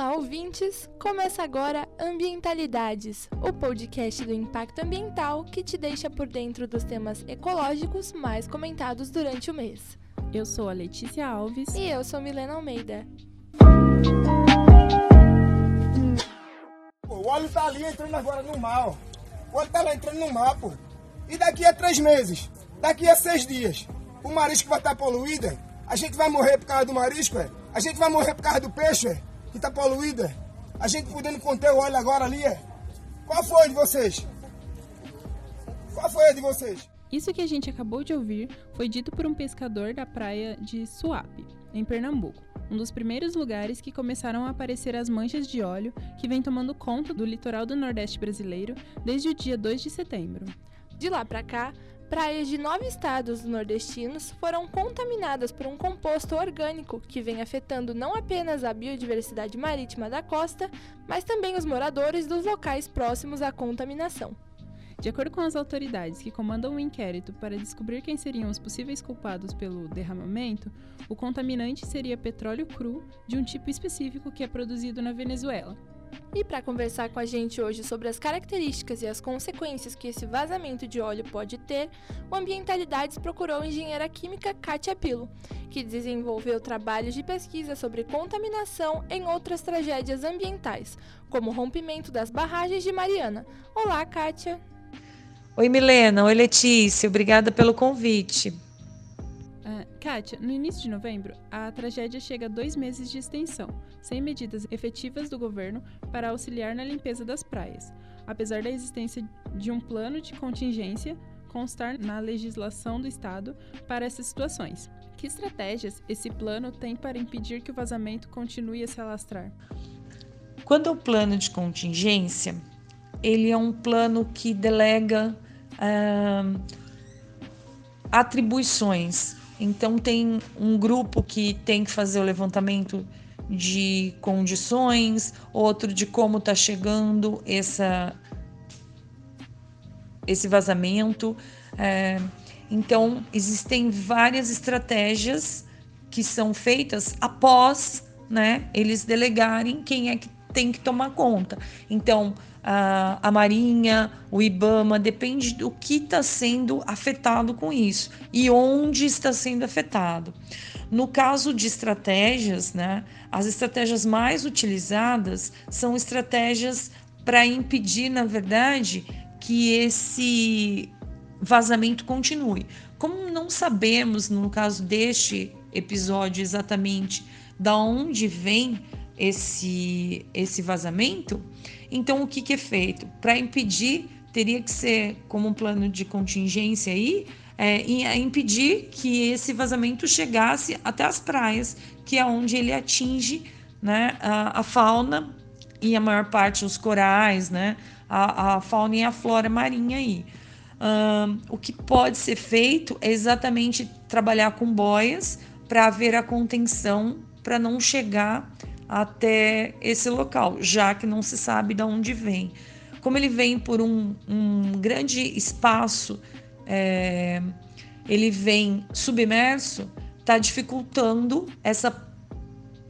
Olá, ouvintes! Começa agora Ambientalidades, o podcast do impacto ambiental que te deixa por dentro dos temas ecológicos mais comentados durante o mês. Eu sou a Letícia Alves. E eu sou Milena Almeida. O óleo tá ali entrando agora no mar. O óleo tá lá entrando no mar, pô. E daqui a três meses, daqui a seis dias, o marisco vai estar tá poluído? A gente vai morrer por causa do marisco, é? A gente vai morrer por causa do peixe, é? Que está poluída. A gente podendo conter o óleo agora ali, é? Qual foi a de vocês? Qual foi a de vocês? Isso que a gente acabou de ouvir foi dito por um pescador da praia de Suape, em Pernambuco, um dos primeiros lugares que começaram a aparecer as manchas de óleo que vem tomando conta do litoral do Nordeste brasileiro desde o dia 2 de setembro. De lá para cá, praias de nove estados nordestinos foram contaminadas por um composto orgânico que vem afetando não apenas a biodiversidade marítima da costa, mas também os moradores dos locais próximos à contaminação. De acordo com as autoridades que comandam o um inquérito para descobrir quem seriam os possíveis culpados pelo derramamento, o contaminante seria petróleo cru de um tipo específico que é produzido na Venezuela. E para conversar com a gente hoje sobre as características e as consequências que esse vazamento de óleo pode ter, o Ambientalidades procurou a engenheira química Kátia Pilo, que desenvolveu trabalhos de pesquisa sobre contaminação em outras tragédias ambientais, como o rompimento das barragens de Mariana. Olá, Kátia! Oi, Milena. Oi, Letícia. Obrigada pelo convite. Kátia, no início de novembro, a tragédia chega a dois meses de extensão, sem medidas efetivas do governo para auxiliar na limpeza das praias, apesar da existência de um plano de contingência constar na legislação do Estado para essas situações. Que estratégias esse plano tem para impedir que o vazamento continue a se alastrar? Quando é o plano de contingência, ele é um plano que delega ah, atribuições então, tem um grupo que tem que fazer o levantamento de condições, outro de como está chegando essa, esse vazamento. É, então, existem várias estratégias que são feitas após né, eles delegarem quem é que tem que tomar conta. Então, a, a Marinha, o IBAMA, depende do que está sendo afetado com isso e onde está sendo afetado. No caso de estratégias, né, as estratégias mais utilizadas são estratégias para impedir, na verdade, que esse vazamento continue. Como não sabemos, no caso deste episódio, exatamente da onde vem esse, esse vazamento, então, o que, que é feito? Para impedir, teria que ser como um plano de contingência aí, é, impedir que esse vazamento chegasse até as praias, que é onde ele atinge né, a, a fauna e a maior parte os corais, né, a, a fauna e a flora marinha aí. Um, o que pode ser feito é exatamente trabalhar com boias para haver a contenção para não chegar até esse local, já que não se sabe de onde vem. Como ele vem por um, um grande espaço, é, ele vem submerso, está dificultando essa,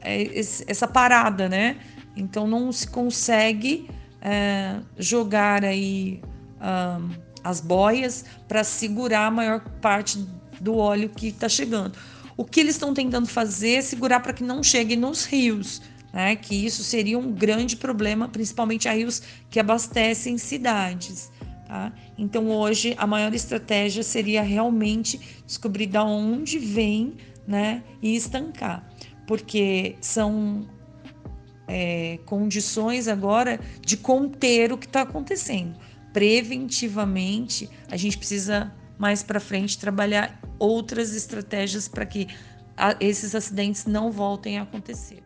é, essa parada, né? Então não se consegue é, jogar aí um, as boias para segurar a maior parte do óleo que está chegando. O que eles estão tentando fazer é segurar para que não chegue nos rios, né? que isso seria um grande problema, principalmente a rios que abastecem cidades. Tá? Então, hoje, a maior estratégia seria realmente descobrir de onde vem né? e estancar, porque são é, condições agora de conter o que está acontecendo. Preventivamente, a gente precisa mais para frente trabalhar outras estratégias para que a, esses acidentes não voltem a acontecer.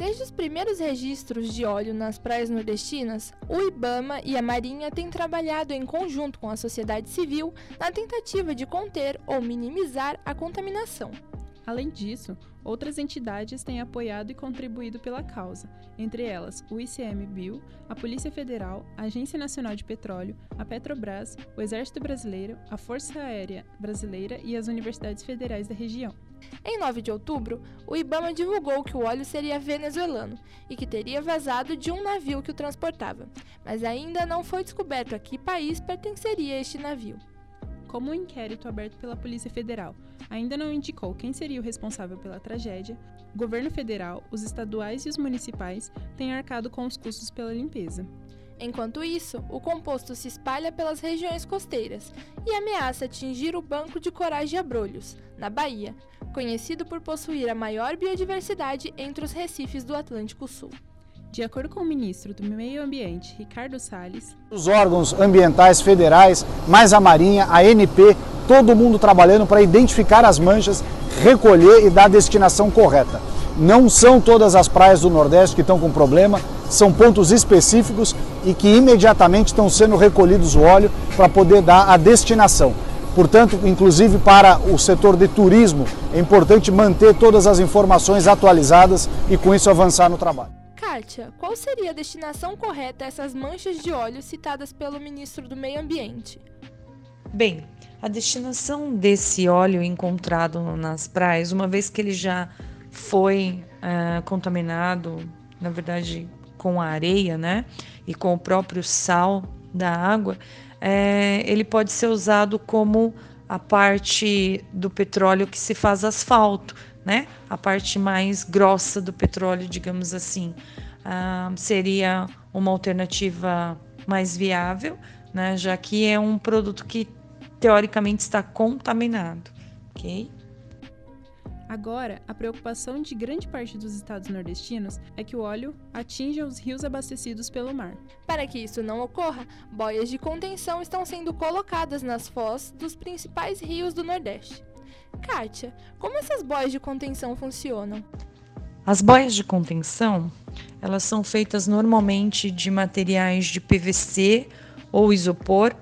Desde os primeiros registros de óleo nas praias nordestinas, o IBAMA e a Marinha têm trabalhado em conjunto com a sociedade civil na tentativa de conter ou minimizar a contaminação. Além disso, outras entidades têm apoiado e contribuído pela causa, entre elas o ICMBio, a Polícia Federal, a Agência Nacional de Petróleo, a Petrobras, o Exército Brasileiro, a Força Aérea Brasileira e as universidades federais da região. Em 9 de outubro, o Ibama divulgou que o óleo seria venezuelano e que teria vazado de um navio que o transportava, mas ainda não foi descoberto a que país pertenceria este navio. Como o um inquérito aberto pela Polícia Federal ainda não indicou quem seria o responsável pela tragédia, o governo federal, os estaduais e os municipais têm arcado com os custos pela limpeza. Enquanto isso, o composto se espalha pelas regiões costeiras e ameaça atingir o Banco de Corais de Abrolhos, na Bahia, conhecido por possuir a maior biodiversidade entre os recifes do Atlântico Sul. De acordo com o ministro do Meio Ambiente, Ricardo Salles, os órgãos ambientais federais, mais a Marinha, a ANP, todo mundo trabalhando para identificar as manchas, recolher e dar a destinação correta. Não são todas as praias do Nordeste que estão com problema, são pontos específicos e que imediatamente estão sendo recolhidos o óleo para poder dar a destinação. Portanto, inclusive para o setor de turismo, é importante manter todas as informações atualizadas e com isso avançar no trabalho. Kátia, qual seria a destinação correta a essas manchas de óleo citadas pelo ministro do Meio Ambiente? Bem, a destinação desse óleo encontrado nas praias, uma vez que ele já foi uh, contaminado, na verdade, com a areia, né, e com o próprio sal da água, é, ele pode ser usado como a parte do petróleo que se faz asfalto, né? A parte mais grossa do petróleo, digamos assim, ah, seria uma alternativa mais viável, né? Já que é um produto que teoricamente está contaminado, ok? Agora, a preocupação de grande parte dos estados nordestinos é que o óleo atinja os rios abastecidos pelo mar. Para que isso não ocorra, boias de contenção estão sendo colocadas nas foz dos principais rios do Nordeste. Kátia, como essas boias de contenção funcionam? As boias de contenção, elas são feitas normalmente de materiais de PVC ou isopor.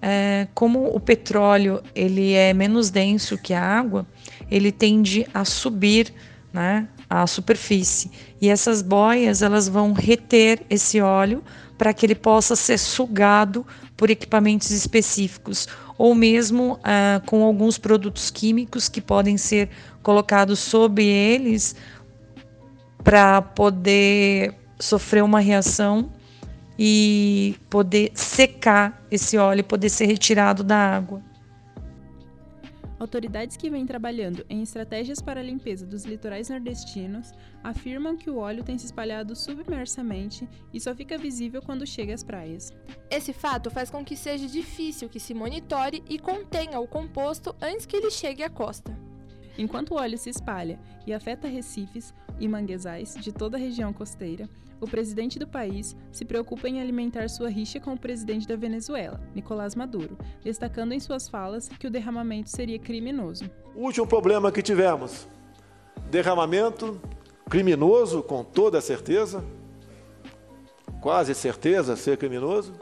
É, como o petróleo ele é menos denso que a água, ele tende a subir né, a superfície. E essas boias elas vão reter esse óleo para que ele possa ser sugado por equipamentos específicos ou mesmo ah, com alguns produtos químicos que podem ser colocados sobre eles para poder sofrer uma reação e poder secar esse óleo e poder ser retirado da água. Autoridades que vêm trabalhando em estratégias para a limpeza dos litorais nordestinos afirmam que o óleo tem se espalhado submersamente e só fica visível quando chega às praias. Esse fato faz com que seja difícil que se monitore e contenha o composto antes que ele chegue à costa. Enquanto o óleo se espalha e afeta recifes e manguezais de toda a região costeira, o presidente do país se preocupa em alimentar sua rixa com o presidente da Venezuela, Nicolás Maduro, destacando em suas falas que o derramamento seria criminoso. O último problema que tivemos: derramamento criminoso, com toda certeza, quase certeza ser criminoso,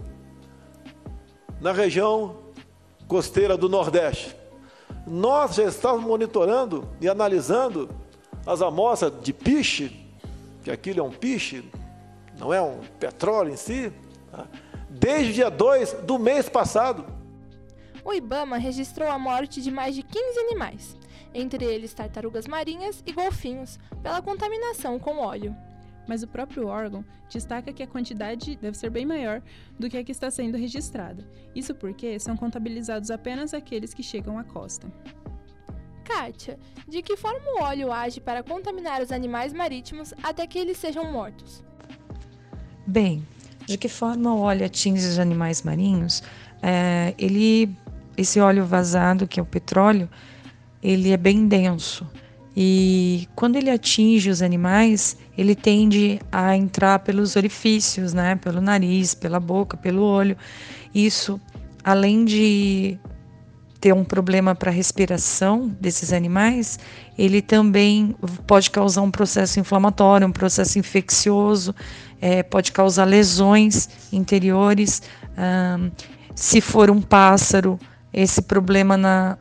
na região costeira do Nordeste. Nós já estamos monitorando e analisando as amostras de piche, que aquilo é um piche, não é um petróleo em si, tá? desde o dia 2 do mês passado. O Ibama registrou a morte de mais de 15 animais, entre eles tartarugas marinhas e golfinhos, pela contaminação com óleo. Mas o próprio órgão destaca que a quantidade deve ser bem maior do que a que está sendo registrada. Isso porque são contabilizados apenas aqueles que chegam à costa. Kátia, de que forma o óleo age para contaminar os animais marítimos até que eles sejam mortos? Bem, de que forma o óleo atinge os animais marinhos? É, ele, esse óleo vazado, que é o petróleo, ele é bem denso. E quando ele atinge os animais, ele tende a entrar pelos orifícios, né? Pelo nariz, pela boca, pelo olho. Isso, além de ter um problema para a respiração desses animais, ele também pode causar um processo inflamatório, um processo infeccioso, é, pode causar lesões interiores. se for um pássaro, esse problema na,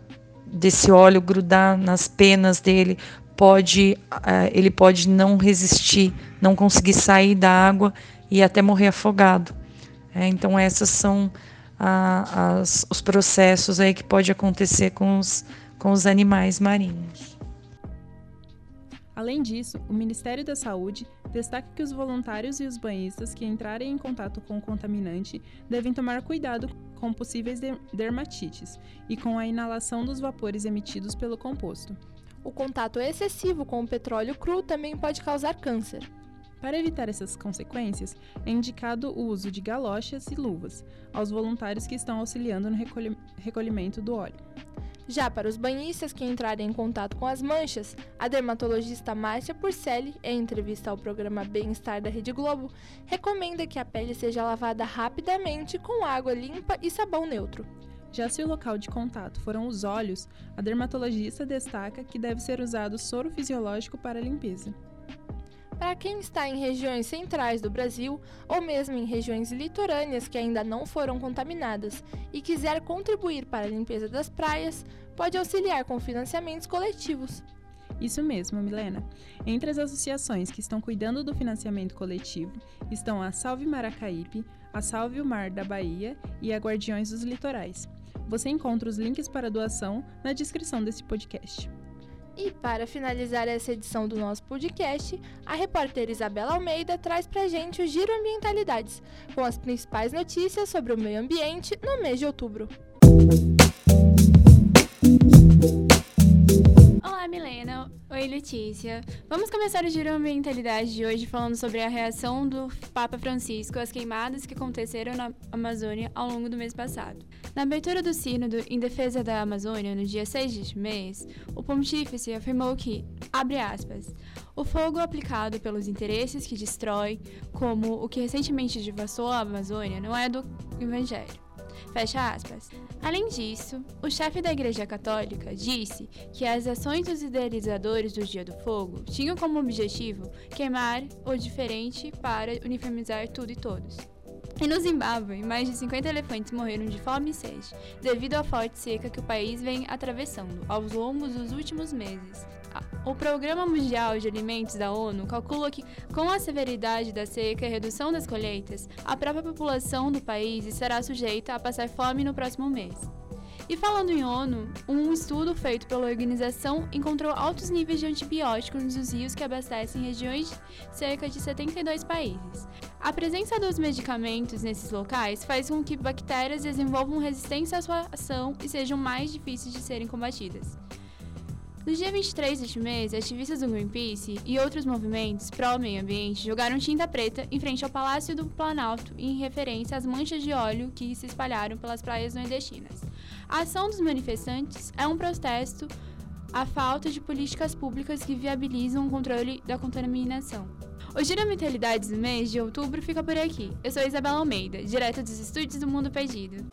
desse óleo grudar nas penas dele pode uh, ele pode não resistir, não conseguir sair da água e até morrer afogado. É, então essas são as, os processos aí que pode acontecer com os, com os animais marinhos. Além disso, o Ministério da Saúde destaca que os voluntários e os banhistas que entrarem em contato com o contaminante devem tomar cuidado com possíveis dermatites e com a inalação dos vapores emitidos pelo composto. O contato excessivo com o petróleo cru também pode causar câncer. Para evitar essas consequências, é indicado o uso de galochas e luvas aos voluntários que estão auxiliando no recolhimento do óleo. Já para os banhistas que entrarem em contato com as manchas, a dermatologista Márcia Porcelli, em entrevista ao programa Bem-Estar da Rede Globo, recomenda que a pele seja lavada rapidamente com água limpa e sabão neutro. Já se o local de contato foram os olhos, a dermatologista destaca que deve ser usado soro fisiológico para a limpeza. Para quem está em regiões centrais do Brasil ou mesmo em regiões litorâneas que ainda não foram contaminadas e quiser contribuir para a limpeza das praias, pode auxiliar com financiamentos coletivos. Isso mesmo, Milena. Entre as associações que estão cuidando do financiamento coletivo estão a Salve Maracaípe, a Salve o Mar da Bahia e a Guardiões dos Litorais. Você encontra os links para doação na descrição desse podcast. E para finalizar essa edição do nosso podcast, a repórter Isabela Almeida traz pra gente o Giro Ambientalidades, com as principais notícias sobre o meio ambiente no mês de outubro. Milena. Oi, Letícia. Vamos começar o Giro Ambientalidade de hoje falando sobre a reação do Papa Francisco às queimadas que aconteceram na Amazônia ao longo do mês passado. Na abertura do Sínodo em defesa da Amazônia, no dia 6 deste mês, o pontífice afirmou que, abre aspas, o fogo aplicado pelos interesses que destrói, como o que recentemente devassou a Amazônia, não é do Evangelho. Fecha aspas. Além disso, o chefe da Igreja Católica disse que as ações dos idealizadores do Dia do Fogo tinham como objetivo queimar o diferente para uniformizar tudo e todos. E no Zimbábue, mais de 50 elefantes morreram de fome e sede, devido à forte seca que o país vem atravessando ao longo dos últimos meses. O Programa Mundial de Alimentos da ONU calcula que, com a severidade da seca e redução das colheitas, a própria população do país estará sujeita a passar fome no próximo mês. E falando em ONU, um estudo feito pela organização encontrou altos níveis de antibióticos nos rios que abastecem regiões de cerca de 72 países. A presença dos medicamentos nesses locais faz com que bactérias desenvolvam resistência à sua ação e sejam mais difíceis de serem combatidas. No dia 23 deste mês, ativistas do Greenpeace e outros movimentos pró-meio ambiente jogaram tinta preta em frente ao Palácio do Planalto em referência às manchas de óleo que se espalharam pelas praias nordestinas. A ação dos manifestantes é um protesto à falta de políticas públicas que viabilizam o controle da contaminação. O Giro Mentalidades do mês de outubro fica por aqui. Eu sou Isabela Almeida, direto dos estúdios do Mundo Perdido.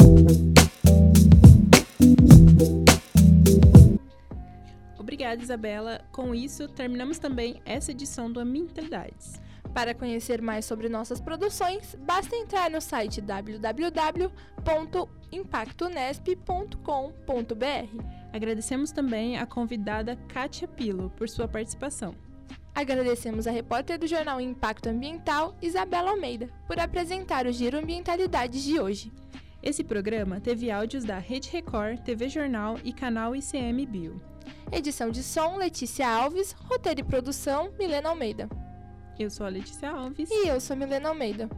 Obrigada, Isabela. Com isso, terminamos também essa edição do Ambientalidades. Para conhecer mais sobre nossas produções, basta entrar no site www.impactonesp.com.br. Agradecemos também a convidada Kátia Pilo por sua participação. Agradecemos a repórter do jornal Impacto Ambiental, Isabela Almeida, por apresentar o Giro Ambientalidades de hoje. Esse programa teve áudios da Rede Record, TV Jornal e canal ICM Bio. Edição de som, Letícia Alves. Roteiro e produção, Milena Almeida. Eu sou a Letícia Alves. E eu sou Milena Almeida.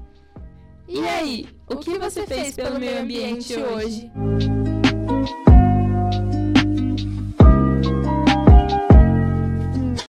E, e aí, o que, que você fez pelo meio ambiente hoje? hoje?